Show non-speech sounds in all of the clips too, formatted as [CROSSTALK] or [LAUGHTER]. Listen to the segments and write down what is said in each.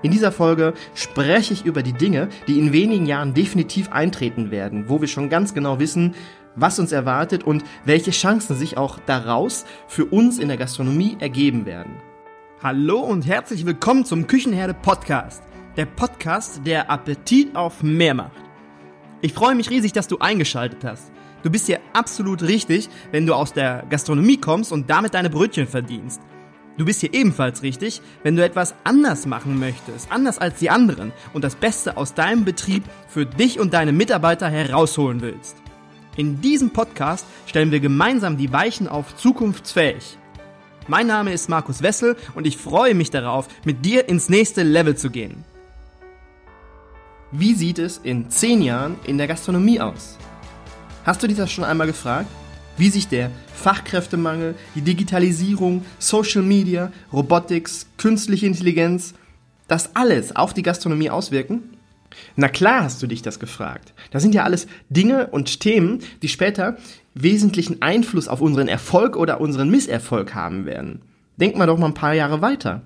In dieser Folge spreche ich über die Dinge, die in wenigen Jahren definitiv eintreten werden, wo wir schon ganz genau wissen, was uns erwartet und welche Chancen sich auch daraus für uns in der Gastronomie ergeben werden. Hallo und herzlich willkommen zum Küchenherde Podcast. Der Podcast, der Appetit auf mehr macht. Ich freue mich riesig, dass du eingeschaltet hast. Du bist hier absolut richtig, wenn du aus der Gastronomie kommst und damit deine Brötchen verdienst. Du bist hier ebenfalls richtig, wenn du etwas anders machen möchtest, anders als die anderen und das Beste aus deinem Betrieb für dich und deine Mitarbeiter herausholen willst. In diesem Podcast stellen wir gemeinsam die Weichen auf zukunftsfähig. Mein Name ist Markus Wessel und ich freue mich darauf, mit dir ins nächste Level zu gehen. Wie sieht es in zehn Jahren in der Gastronomie aus? Hast du dich das schon einmal gefragt? Wie sich der Fachkräftemangel, die Digitalisierung, Social Media, Robotics, künstliche Intelligenz, das alles auf die Gastronomie auswirken? Na klar hast du dich das gefragt. Das sind ja alles Dinge und Themen, die später wesentlichen Einfluss auf unseren Erfolg oder unseren Misserfolg haben werden. Denk mal doch mal ein paar Jahre weiter.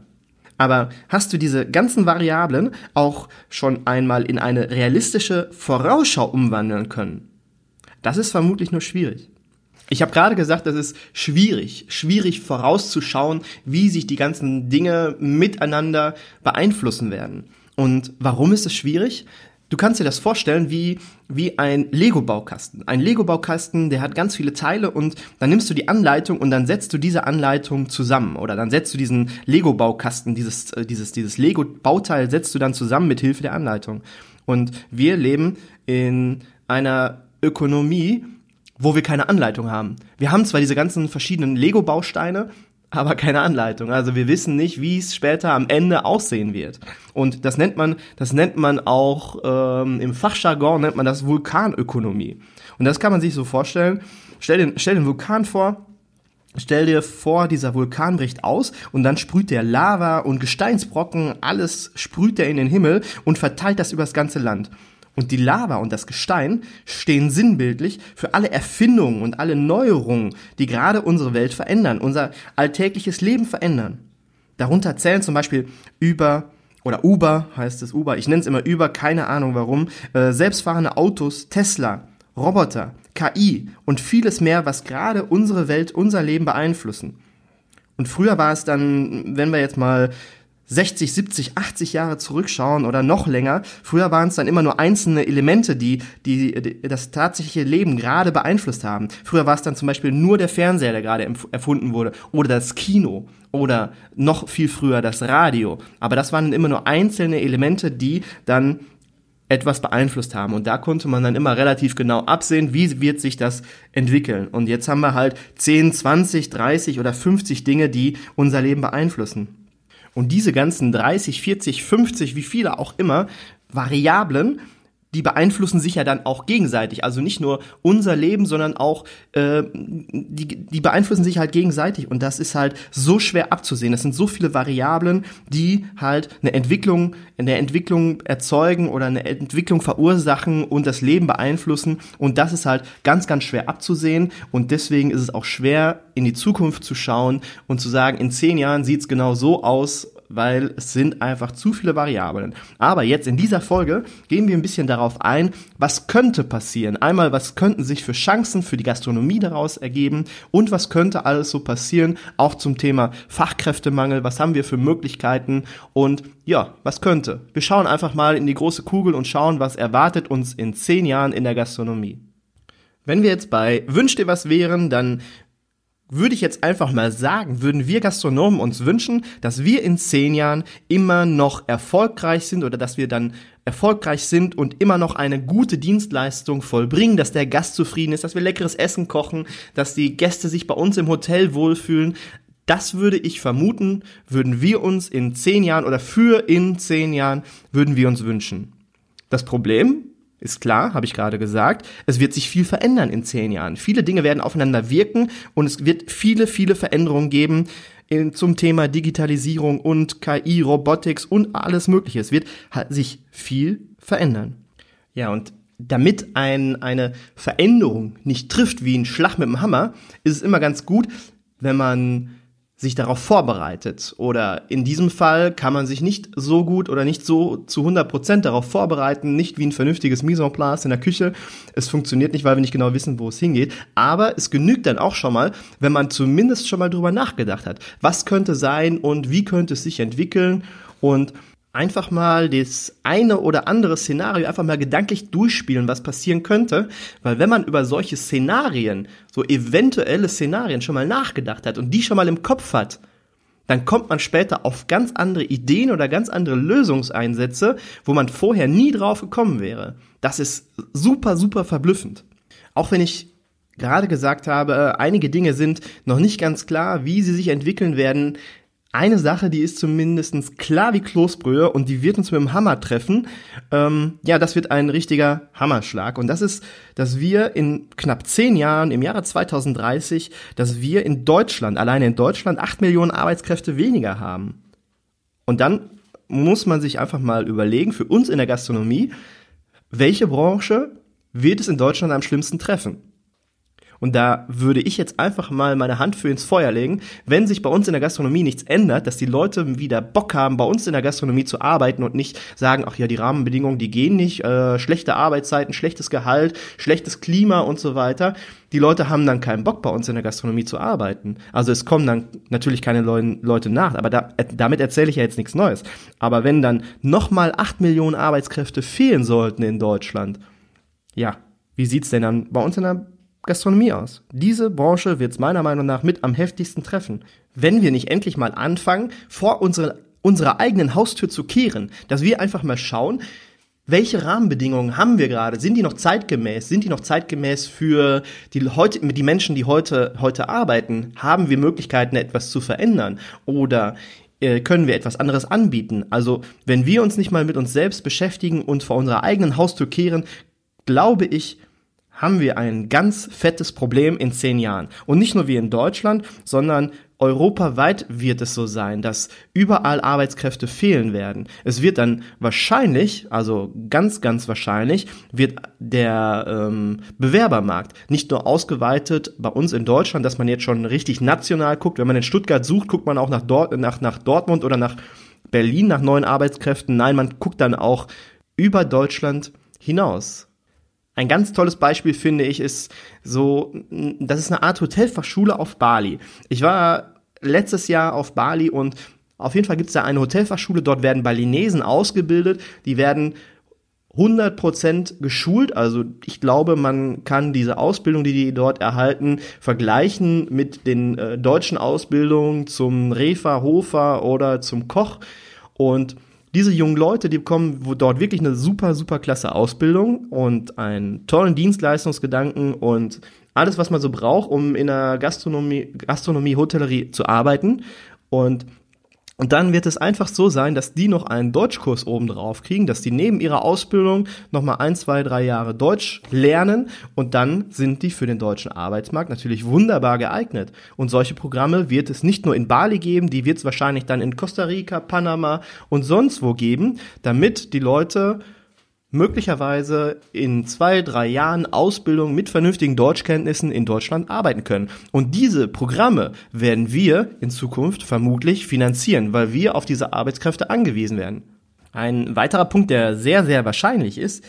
Aber hast du diese ganzen Variablen auch schon einmal in eine realistische Vorausschau umwandeln können? Das ist vermutlich nur schwierig. Ich habe gerade gesagt, das ist schwierig, schwierig vorauszuschauen, wie sich die ganzen Dinge miteinander beeinflussen werden. Und warum ist es schwierig? Du kannst dir das vorstellen wie, wie ein Lego-Baukasten. Ein Lego-Baukasten, der hat ganz viele Teile und dann nimmst du die Anleitung und dann setzt du diese Anleitung zusammen. Oder dann setzt du diesen Lego-Baukasten, dieses, äh, dieses, dieses Lego-Bauteil setzt du dann zusammen mit Hilfe der Anleitung. Und wir leben in einer Ökonomie, wo wir keine Anleitung haben. Wir haben zwar diese ganzen verschiedenen Lego-Bausteine, aber keine Anleitung. Also wir wissen nicht, wie es später am Ende aussehen wird. Und das nennt man, das nennt man auch ähm, im Fachjargon nennt man das Vulkanökonomie. Und das kann man sich so vorstellen. Stell den, stell den Vulkan vor. Stell dir vor, dieser Vulkan bricht aus und dann sprüht der Lava und Gesteinsbrocken, alles sprüht er in den Himmel und verteilt das übers ganze Land. Und die Lava und das Gestein stehen sinnbildlich für alle Erfindungen und alle Neuerungen, die gerade unsere Welt verändern, unser alltägliches Leben verändern. Darunter zählen zum Beispiel über oder Uber heißt es Uber, ich nenne es immer Uber, keine Ahnung warum, äh, selbstfahrende Autos, Tesla, Roboter, KI und vieles mehr, was gerade unsere Welt, unser Leben beeinflussen. Und früher war es dann, wenn wir jetzt mal 60, 70, 80 Jahre zurückschauen oder noch länger, früher waren es dann immer nur einzelne Elemente, die, die, die das tatsächliche Leben gerade beeinflusst haben. Früher war es dann zum Beispiel nur der Fernseher, der gerade erfunden wurde, oder das Kino, oder noch viel früher das Radio. Aber das waren immer nur einzelne Elemente, die dann etwas beeinflusst haben. Und da konnte man dann immer relativ genau absehen, wie wird sich das entwickeln. Und jetzt haben wir halt 10, 20, 30 oder 50 Dinge, die unser Leben beeinflussen. Und diese ganzen 30, 40, 50, wie viele auch immer, Variablen, die beeinflussen sich ja dann auch gegenseitig. Also nicht nur unser Leben, sondern auch äh, die, die beeinflussen sich halt gegenseitig. Und das ist halt so schwer abzusehen. Das sind so viele Variablen, die halt eine Entwicklung, eine Entwicklung erzeugen oder eine Entwicklung verursachen und das Leben beeinflussen. Und das ist halt ganz, ganz schwer abzusehen. Und deswegen ist es auch schwer, in die Zukunft zu schauen und zu sagen, in zehn Jahren sieht es genau so aus, weil es sind einfach zu viele Variablen. Aber jetzt in dieser Folge gehen wir ein bisschen darauf ein, was könnte passieren. Einmal, was könnten sich für Chancen für die Gastronomie daraus ergeben und was könnte alles so passieren, auch zum Thema Fachkräftemangel, was haben wir für Möglichkeiten und ja, was könnte. Wir schauen einfach mal in die große Kugel und schauen, was erwartet uns in zehn Jahren in der Gastronomie. Wenn wir jetzt bei Wünsch dir was wären, dann würde ich jetzt einfach mal sagen, würden wir Gastronomen uns wünschen, dass wir in zehn Jahren immer noch erfolgreich sind oder dass wir dann erfolgreich sind und immer noch eine gute Dienstleistung vollbringen, dass der Gast zufrieden ist, dass wir leckeres Essen kochen, dass die Gäste sich bei uns im Hotel wohlfühlen. Das würde ich vermuten, würden wir uns in zehn Jahren oder für in zehn Jahren würden wir uns wünschen. Das Problem ist klar, habe ich gerade gesagt. Es wird sich viel verändern in zehn Jahren. Viele Dinge werden aufeinander wirken und es wird viele, viele Veränderungen geben in, zum Thema Digitalisierung und KI, Robotics und alles Mögliche. Es wird sich viel verändern. Ja, und damit ein, eine Veränderung nicht trifft wie ein Schlag mit dem Hammer, ist es immer ganz gut, wenn man sich darauf vorbereitet. Oder in diesem Fall kann man sich nicht so gut oder nicht so zu 100 Prozent darauf vorbereiten, nicht wie ein vernünftiges Mise en place in der Küche. Es funktioniert nicht, weil wir nicht genau wissen, wo es hingeht. Aber es genügt dann auch schon mal, wenn man zumindest schon mal drüber nachgedacht hat. Was könnte sein und wie könnte es sich entwickeln? Und einfach mal das eine oder andere Szenario einfach mal gedanklich durchspielen, was passieren könnte, weil wenn man über solche Szenarien, so eventuelle Szenarien schon mal nachgedacht hat und die schon mal im Kopf hat, dann kommt man später auf ganz andere Ideen oder ganz andere Lösungseinsätze, wo man vorher nie drauf gekommen wäre. Das ist super, super verblüffend. Auch wenn ich gerade gesagt habe, einige Dinge sind noch nicht ganz klar, wie sie sich entwickeln werden, eine Sache, die ist zumindest klar wie Kloßbrühe und die wird uns mit dem Hammer treffen. Ähm, ja, das wird ein richtiger Hammerschlag. Und das ist, dass wir in knapp zehn Jahren, im Jahre 2030, dass wir in Deutschland, alleine in Deutschland, acht Millionen Arbeitskräfte weniger haben. Und dann muss man sich einfach mal überlegen, für uns in der Gastronomie, welche Branche wird es in Deutschland am schlimmsten treffen? Und da würde ich jetzt einfach mal meine Hand für ins Feuer legen, wenn sich bei uns in der Gastronomie nichts ändert, dass die Leute wieder Bock haben, bei uns in der Gastronomie zu arbeiten und nicht sagen, ach ja, die Rahmenbedingungen, die gehen nicht, äh, schlechte Arbeitszeiten, schlechtes Gehalt, schlechtes Klima und so weiter. Die Leute haben dann keinen Bock, bei uns in der Gastronomie zu arbeiten. Also es kommen dann natürlich keine Leute nach, aber da, äh, damit erzähle ich ja jetzt nichts Neues. Aber wenn dann nochmal acht Millionen Arbeitskräfte fehlen sollten in Deutschland, ja, wie sieht's denn dann bei uns in der Gastronomie aus. Diese Branche wird es meiner Meinung nach mit am heftigsten treffen. Wenn wir nicht endlich mal anfangen, vor unsere, unserer eigenen Haustür zu kehren, dass wir einfach mal schauen, welche Rahmenbedingungen haben wir gerade? Sind die noch zeitgemäß? Sind die noch zeitgemäß für die, heute, die Menschen, die heute, heute arbeiten? Haben wir Möglichkeiten, etwas zu verändern? Oder äh, können wir etwas anderes anbieten? Also, wenn wir uns nicht mal mit uns selbst beschäftigen und vor unserer eigenen Haustür kehren, glaube ich, haben wir ein ganz fettes Problem in zehn Jahren. Und nicht nur wir in Deutschland, sondern europaweit wird es so sein, dass überall Arbeitskräfte fehlen werden. Es wird dann wahrscheinlich, also ganz, ganz wahrscheinlich, wird der ähm, Bewerbermarkt nicht nur ausgeweitet bei uns in Deutschland, dass man jetzt schon richtig national guckt. Wenn man in Stuttgart sucht, guckt man auch nach, Dort nach, nach Dortmund oder nach Berlin nach neuen Arbeitskräften. Nein, man guckt dann auch über Deutschland hinaus. Ein ganz tolles Beispiel finde ich ist so, das ist eine Art Hotelfachschule auf Bali. Ich war letztes Jahr auf Bali und auf jeden Fall gibt es da eine Hotelfachschule, dort werden Balinesen ausgebildet, die werden 100% geschult. Also ich glaube, man kann diese Ausbildung, die die dort erhalten, vergleichen mit den äh, deutschen Ausbildungen zum Refer, Hofer oder zum Koch. Und diese jungen Leute, die bekommen dort wirklich eine super, super klasse Ausbildung und einen tollen Dienstleistungsgedanken und alles, was man so braucht, um in der Gastronomie, Gastronomie, Hotellerie zu arbeiten. Und und dann wird es einfach so sein, dass die noch einen Deutschkurs oben drauf kriegen, dass die neben ihrer Ausbildung nochmal ein, zwei, drei Jahre Deutsch lernen und dann sind die für den deutschen Arbeitsmarkt natürlich wunderbar geeignet. Und solche Programme wird es nicht nur in Bali geben, die wird es wahrscheinlich dann in Costa Rica, Panama und sonst wo geben, damit die Leute möglicherweise in zwei, drei Jahren Ausbildung mit vernünftigen Deutschkenntnissen in Deutschland arbeiten können. Und diese Programme werden wir in Zukunft vermutlich finanzieren, weil wir auf diese Arbeitskräfte angewiesen werden. Ein weiterer Punkt, der sehr, sehr wahrscheinlich ist,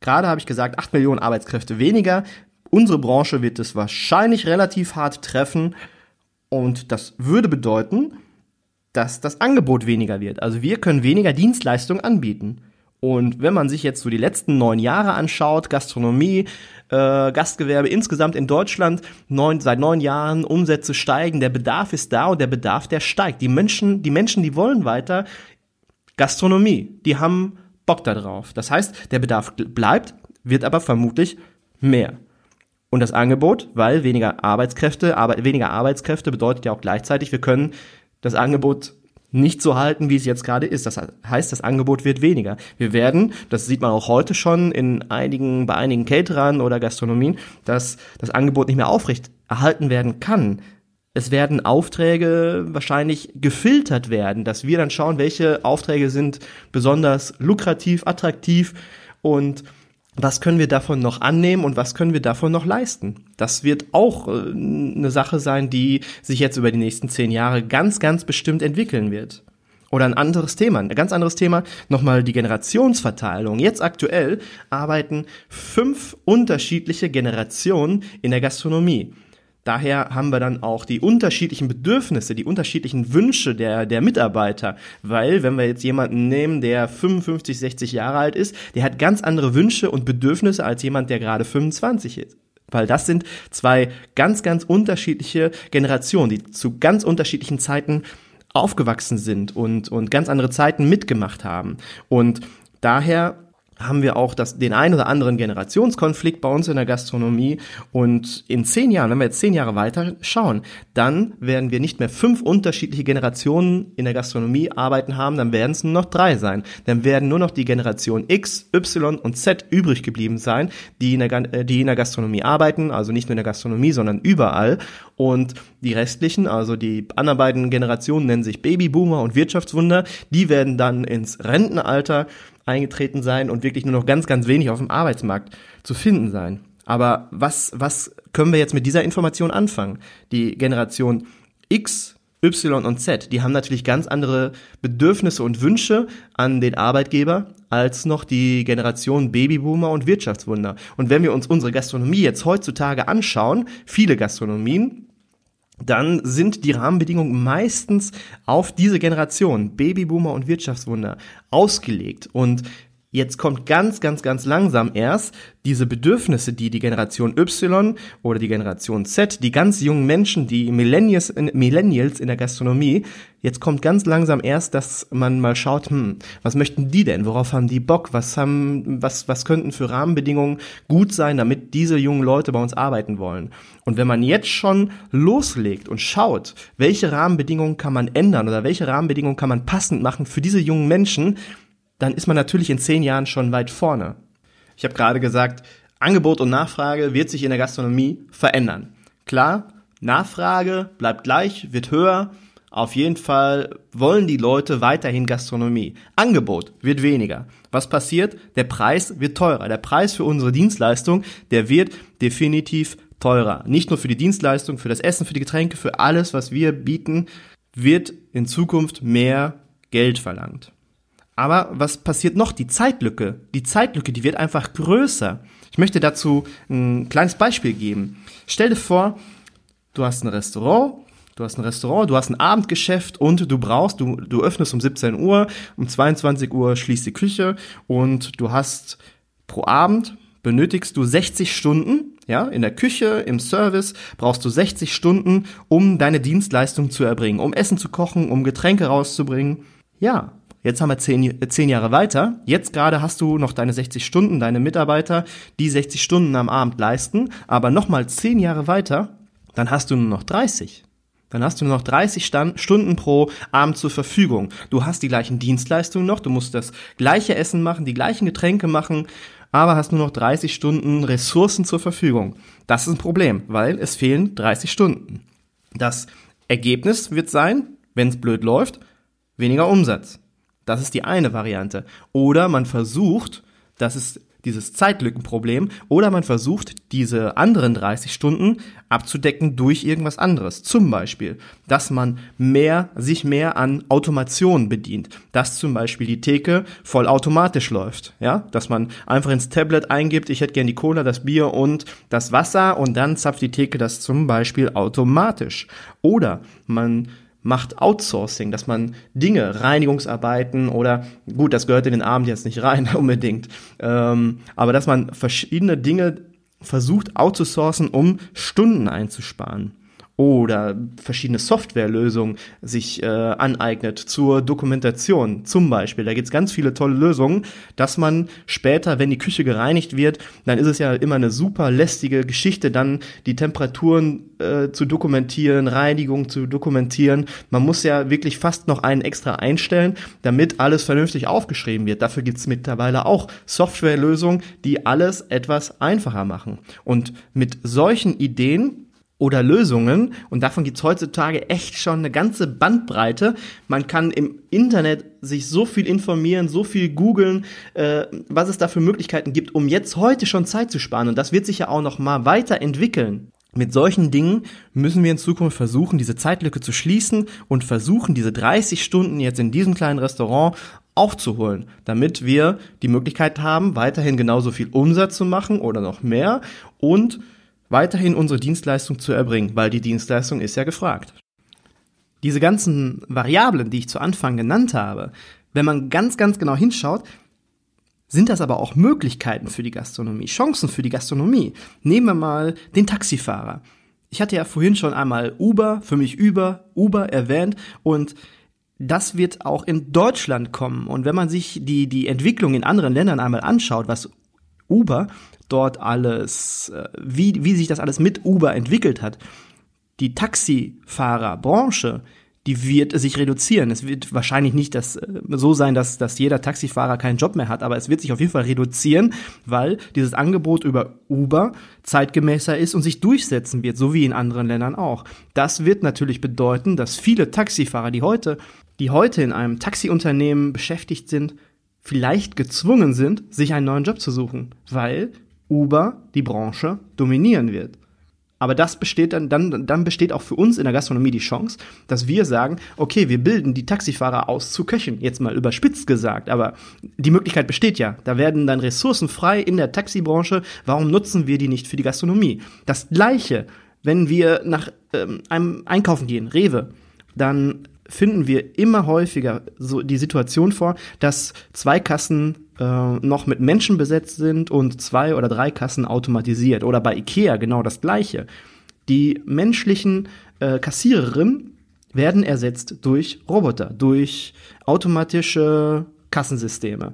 gerade habe ich gesagt, acht Millionen Arbeitskräfte weniger. Unsere Branche wird es wahrscheinlich relativ hart treffen und das würde bedeuten, dass das Angebot weniger wird. Also wir können weniger Dienstleistungen anbieten. Und wenn man sich jetzt so die letzten neun Jahre anschaut, Gastronomie, äh, Gastgewerbe insgesamt in Deutschland, neun, seit neun Jahren Umsätze steigen, der Bedarf ist da und der Bedarf, der steigt. Die Menschen, die Menschen, die wollen weiter Gastronomie, die haben Bock darauf. Das heißt, der Bedarf bleibt, wird aber vermutlich mehr. Und das Angebot, weil weniger Arbeitskräfte, aber weniger Arbeitskräfte bedeutet ja auch gleichzeitig, wir können das Angebot nicht so halten, wie es jetzt gerade ist. Das heißt, das Angebot wird weniger. Wir werden, das sieht man auch heute schon in einigen, bei einigen Caterern oder Gastronomien, dass das Angebot nicht mehr aufrecht erhalten werden kann. Es werden Aufträge wahrscheinlich gefiltert werden, dass wir dann schauen, welche Aufträge sind besonders lukrativ, attraktiv und was können wir davon noch annehmen und was können wir davon noch leisten? Das wird auch äh, eine Sache sein, die sich jetzt über die nächsten zehn Jahre ganz, ganz bestimmt entwickeln wird. Oder ein anderes Thema, ein ganz anderes Thema, nochmal die Generationsverteilung. Jetzt aktuell arbeiten fünf unterschiedliche Generationen in der Gastronomie. Daher haben wir dann auch die unterschiedlichen Bedürfnisse, die unterschiedlichen Wünsche der, der Mitarbeiter. Weil, wenn wir jetzt jemanden nehmen, der 55, 60 Jahre alt ist, der hat ganz andere Wünsche und Bedürfnisse als jemand, der gerade 25 ist. Weil das sind zwei ganz, ganz unterschiedliche Generationen, die zu ganz unterschiedlichen Zeiten aufgewachsen sind und, und ganz andere Zeiten mitgemacht haben. Und daher haben wir auch das, den ein oder anderen Generationskonflikt bei uns in der Gastronomie. Und in zehn Jahren, wenn wir jetzt zehn Jahre weiter schauen, dann werden wir nicht mehr fünf unterschiedliche Generationen in der Gastronomie arbeiten haben, dann werden es nur noch drei sein. Dann werden nur noch die Generation X, Y und Z übrig geblieben sein, die in der, äh, die in der Gastronomie arbeiten, also nicht nur in der Gastronomie, sondern überall. Und die restlichen, also die anderen beiden Generationen nennen sich Babyboomer und Wirtschaftswunder, die werden dann ins Rentenalter eingetreten sein und wirklich nur noch ganz, ganz wenig auf dem Arbeitsmarkt zu finden sein. Aber was, was können wir jetzt mit dieser Information anfangen? Die Generation X, Y und Z, die haben natürlich ganz andere Bedürfnisse und Wünsche an den Arbeitgeber als noch die Generation Babyboomer und Wirtschaftswunder. Und wenn wir uns unsere Gastronomie jetzt heutzutage anschauen, viele Gastronomien, dann sind die Rahmenbedingungen meistens auf diese Generation, Babyboomer und Wirtschaftswunder, ausgelegt. Und Jetzt kommt ganz, ganz, ganz langsam erst diese Bedürfnisse, die die Generation Y oder die Generation Z, die ganz jungen Menschen, die Millennials, Millennials in der Gastronomie, jetzt kommt ganz langsam erst, dass man mal schaut, hm, was möchten die denn? Worauf haben die Bock? Was haben, was, was könnten für Rahmenbedingungen gut sein, damit diese jungen Leute bei uns arbeiten wollen? Und wenn man jetzt schon loslegt und schaut, welche Rahmenbedingungen kann man ändern oder welche Rahmenbedingungen kann man passend machen für diese jungen Menschen, dann ist man natürlich in zehn Jahren schon weit vorne. Ich habe gerade gesagt, Angebot und Nachfrage wird sich in der Gastronomie verändern. Klar, Nachfrage bleibt gleich, wird höher. Auf jeden Fall wollen die Leute weiterhin Gastronomie. Angebot wird weniger. Was passiert? Der Preis wird teurer. Der Preis für unsere Dienstleistung, der wird definitiv teurer. Nicht nur für die Dienstleistung, für das Essen, für die Getränke, für alles, was wir bieten, wird in Zukunft mehr Geld verlangt. Aber was passiert noch? Die Zeitlücke. Die Zeitlücke, die wird einfach größer. Ich möchte dazu ein kleines Beispiel geben. Stell dir vor, du hast ein Restaurant, du hast ein Restaurant, du hast ein Abendgeschäft und du brauchst, du, du öffnest um 17 Uhr, um 22 Uhr schließt die Küche und du hast pro Abend benötigst du 60 Stunden, ja, in der Küche, im Service brauchst du 60 Stunden, um deine Dienstleistung zu erbringen, um Essen zu kochen, um Getränke rauszubringen. Ja, Jetzt haben wir zehn, zehn Jahre weiter. Jetzt gerade hast du noch deine 60 Stunden, deine Mitarbeiter, die 60 Stunden am Abend leisten. Aber nochmal zehn Jahre weiter, dann hast du nur noch 30. Dann hast du nur noch 30 Stand Stunden pro Abend zur Verfügung. Du hast die gleichen Dienstleistungen noch, du musst das gleiche Essen machen, die gleichen Getränke machen, aber hast nur noch 30 Stunden Ressourcen zur Verfügung. Das ist ein Problem, weil es fehlen 30 Stunden. Das Ergebnis wird sein, wenn es blöd läuft, weniger Umsatz. Das ist die eine Variante. Oder man versucht, das ist dieses Zeitlückenproblem, oder man versucht, diese anderen 30 Stunden abzudecken durch irgendwas anderes. Zum Beispiel, dass man mehr, sich mehr an Automation bedient. Dass zum Beispiel die Theke voll automatisch läuft. Ja, dass man einfach ins Tablet eingibt, ich hätte gern die Cola, das Bier und das Wasser und dann zapft die Theke das zum Beispiel automatisch. Oder man macht Outsourcing, dass man Dinge, Reinigungsarbeiten oder gut, das gehört in den Abend jetzt nicht rein [LAUGHS] unbedingt, ähm, aber dass man verschiedene Dinge versucht outzusourcen, um Stunden einzusparen oder verschiedene Softwarelösungen sich äh, aneignet zur Dokumentation zum Beispiel. Da gibt's ganz viele tolle Lösungen, dass man später, wenn die Küche gereinigt wird, dann ist es ja immer eine super lästige Geschichte, dann die Temperaturen äh, zu dokumentieren, Reinigung zu dokumentieren. Man muss ja wirklich fast noch einen extra einstellen, damit alles vernünftig aufgeschrieben wird. Dafür gibt's mittlerweile auch Softwarelösungen, die alles etwas einfacher machen. Und mit solchen Ideen oder Lösungen. Und davon gibt's heutzutage echt schon eine ganze Bandbreite. Man kann im Internet sich so viel informieren, so viel googeln, äh, was es da für Möglichkeiten gibt, um jetzt heute schon Zeit zu sparen. Und das wird sich ja auch noch mal weiterentwickeln. Mit solchen Dingen müssen wir in Zukunft versuchen, diese Zeitlücke zu schließen und versuchen, diese 30 Stunden jetzt in diesem kleinen Restaurant aufzuholen, damit wir die Möglichkeit haben, weiterhin genauso viel Umsatz zu machen oder noch mehr und weiterhin unsere Dienstleistung zu erbringen, weil die Dienstleistung ist ja gefragt. Diese ganzen Variablen, die ich zu Anfang genannt habe, wenn man ganz, ganz genau hinschaut, sind das aber auch Möglichkeiten für die Gastronomie, Chancen für die Gastronomie. Nehmen wir mal den Taxifahrer. Ich hatte ja vorhin schon einmal Uber, für mich über Uber erwähnt und das wird auch in Deutschland kommen. Und wenn man sich die, die Entwicklung in anderen Ländern einmal anschaut, was Uber dort alles, äh, wie, wie sich das alles mit Uber entwickelt hat, die Taxifahrerbranche, die wird sich reduzieren. Es wird wahrscheinlich nicht das, äh, so sein, dass, dass jeder Taxifahrer keinen Job mehr hat, aber es wird sich auf jeden Fall reduzieren, weil dieses Angebot über Uber zeitgemäßer ist und sich durchsetzen wird, so wie in anderen Ländern auch. Das wird natürlich bedeuten, dass viele Taxifahrer, die heute, die heute in einem Taxiunternehmen beschäftigt sind, vielleicht gezwungen sind, sich einen neuen Job zu suchen, weil Uber die Branche dominieren wird. Aber das besteht dann, dann, dann besteht auch für uns in der Gastronomie die Chance, dass wir sagen, okay, wir bilden die Taxifahrer aus zu Köchen. Jetzt mal überspitzt gesagt, aber die Möglichkeit besteht ja. Da werden dann Ressourcen frei in der Taxibranche. Warum nutzen wir die nicht für die Gastronomie? Das Gleiche, wenn wir nach ähm, einem Einkaufen gehen, Rewe, dann finden wir immer häufiger so die Situation vor, dass zwei Kassen äh, noch mit Menschen besetzt sind und zwei oder drei Kassen automatisiert. Oder bei Ikea genau das gleiche. Die menschlichen äh, Kassiererinnen werden ersetzt durch Roboter, durch automatische Kassensysteme.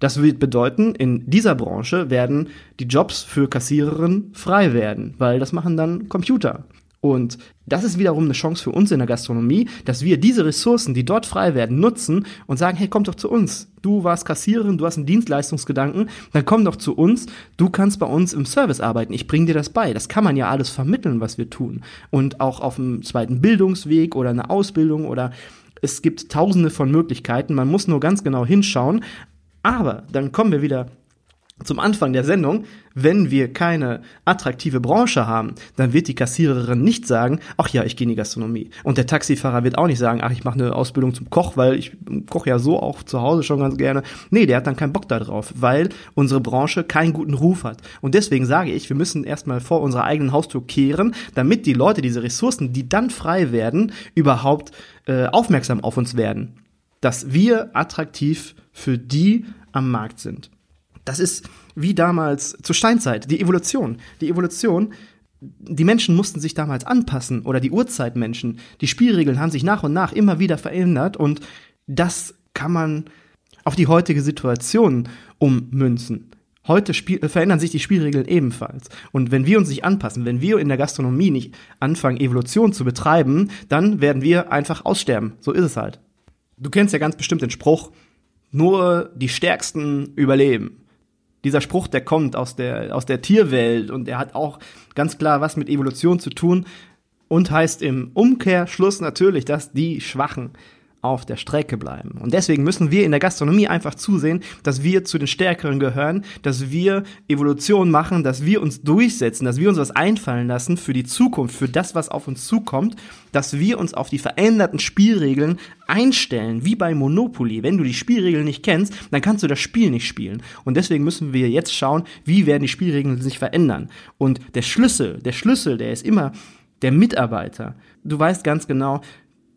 Das wird bedeuten, in dieser Branche werden die Jobs für Kassiererinnen frei werden, weil das machen dann Computer. Und das ist wiederum eine Chance für uns in der Gastronomie, dass wir diese Ressourcen, die dort frei werden, nutzen und sagen, hey, komm doch zu uns. Du warst Kassiererin, du hast einen Dienstleistungsgedanken, dann komm doch zu uns. Du kannst bei uns im Service arbeiten. Ich bring dir das bei. Das kann man ja alles vermitteln, was wir tun. Und auch auf dem zweiten Bildungsweg oder eine Ausbildung oder es gibt tausende von Möglichkeiten. Man muss nur ganz genau hinschauen. Aber dann kommen wir wieder zum Anfang der Sendung, wenn wir keine attraktive Branche haben, dann wird die Kassiererin nicht sagen, ach ja, ich gehe in die Gastronomie. Und der Taxifahrer wird auch nicht sagen, ach, ich mache eine Ausbildung zum Koch, weil ich koche ja so auch zu Hause schon ganz gerne. Nee, der hat dann keinen Bock da drauf, weil unsere Branche keinen guten Ruf hat. Und deswegen sage ich, wir müssen erstmal vor unserer eigenen Haustür kehren, damit die Leute diese Ressourcen, die dann frei werden, überhaupt äh, aufmerksam auf uns werden. Dass wir attraktiv für die am Markt sind. Das ist wie damals zur Steinzeit, die Evolution. Die Evolution, die Menschen mussten sich damals anpassen oder die Urzeitmenschen. Die Spielregeln haben sich nach und nach immer wieder verändert und das kann man auf die heutige Situation ummünzen. Heute spiel, äh, verändern sich die Spielregeln ebenfalls. Und wenn wir uns nicht anpassen, wenn wir in der Gastronomie nicht anfangen, Evolution zu betreiben, dann werden wir einfach aussterben. So ist es halt. Du kennst ja ganz bestimmt den Spruch, nur die Stärksten überleben dieser Spruch, der kommt aus der, aus der Tierwelt und der hat auch ganz klar was mit Evolution zu tun und heißt im Umkehrschluss natürlich, dass die Schwachen auf der Strecke bleiben. Und deswegen müssen wir in der Gastronomie einfach zusehen, dass wir zu den Stärkeren gehören, dass wir Evolution machen, dass wir uns durchsetzen, dass wir uns was einfallen lassen für die Zukunft, für das, was auf uns zukommt, dass wir uns auf die veränderten Spielregeln einstellen, wie bei Monopoly. Wenn du die Spielregeln nicht kennst, dann kannst du das Spiel nicht spielen. Und deswegen müssen wir jetzt schauen, wie werden die Spielregeln sich verändern. Und der Schlüssel, der Schlüssel, der ist immer der Mitarbeiter. Du weißt ganz genau,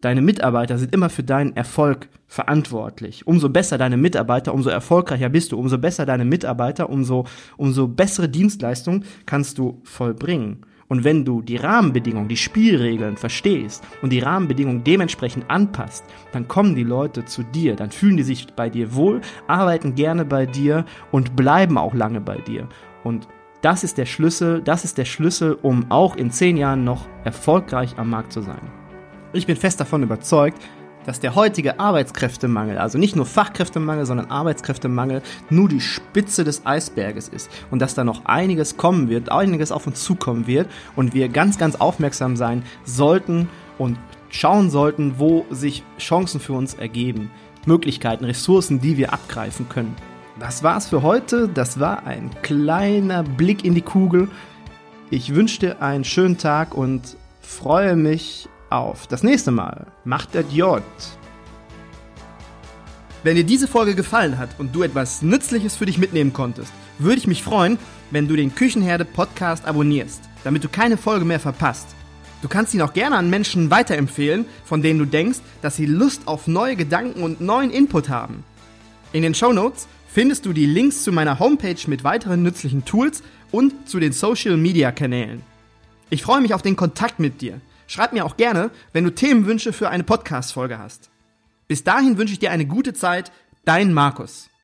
Deine Mitarbeiter sind immer für deinen Erfolg verantwortlich. Umso besser deine Mitarbeiter, umso erfolgreicher bist du. Umso besser deine Mitarbeiter, umso, umso bessere Dienstleistung kannst du vollbringen. Und wenn du die Rahmenbedingungen, die Spielregeln verstehst und die Rahmenbedingungen dementsprechend anpasst, dann kommen die Leute zu dir, dann fühlen die sich bei dir wohl, arbeiten gerne bei dir und bleiben auch lange bei dir. Und das ist der Schlüssel, das ist der Schlüssel, um auch in zehn Jahren noch erfolgreich am Markt zu sein. Ich bin fest davon überzeugt, dass der heutige Arbeitskräftemangel, also nicht nur Fachkräftemangel, sondern Arbeitskräftemangel, nur die Spitze des Eisberges ist und dass da noch einiges kommen wird, einiges auf uns zukommen wird und wir ganz, ganz aufmerksam sein sollten und schauen sollten, wo sich Chancen für uns ergeben, Möglichkeiten, Ressourcen, die wir abgreifen können. Das war's für heute. Das war ein kleiner Blick in die Kugel. Ich wünsche dir einen schönen Tag und freue mich auf das nächste Mal. Macht der J. Wenn dir diese Folge gefallen hat und du etwas Nützliches für dich mitnehmen konntest, würde ich mich freuen, wenn du den Küchenherde Podcast abonnierst, damit du keine Folge mehr verpasst. Du kannst ihn auch gerne an Menschen weiterempfehlen, von denen du denkst, dass sie Lust auf neue Gedanken und neuen Input haben. In den Show Notes findest du die Links zu meiner Homepage mit weiteren nützlichen Tools und zu den Social Media Kanälen. Ich freue mich auf den Kontakt mit dir. Schreib mir auch gerne, wenn du Themenwünsche für eine Podcast-Folge hast. Bis dahin wünsche ich dir eine gute Zeit, dein Markus.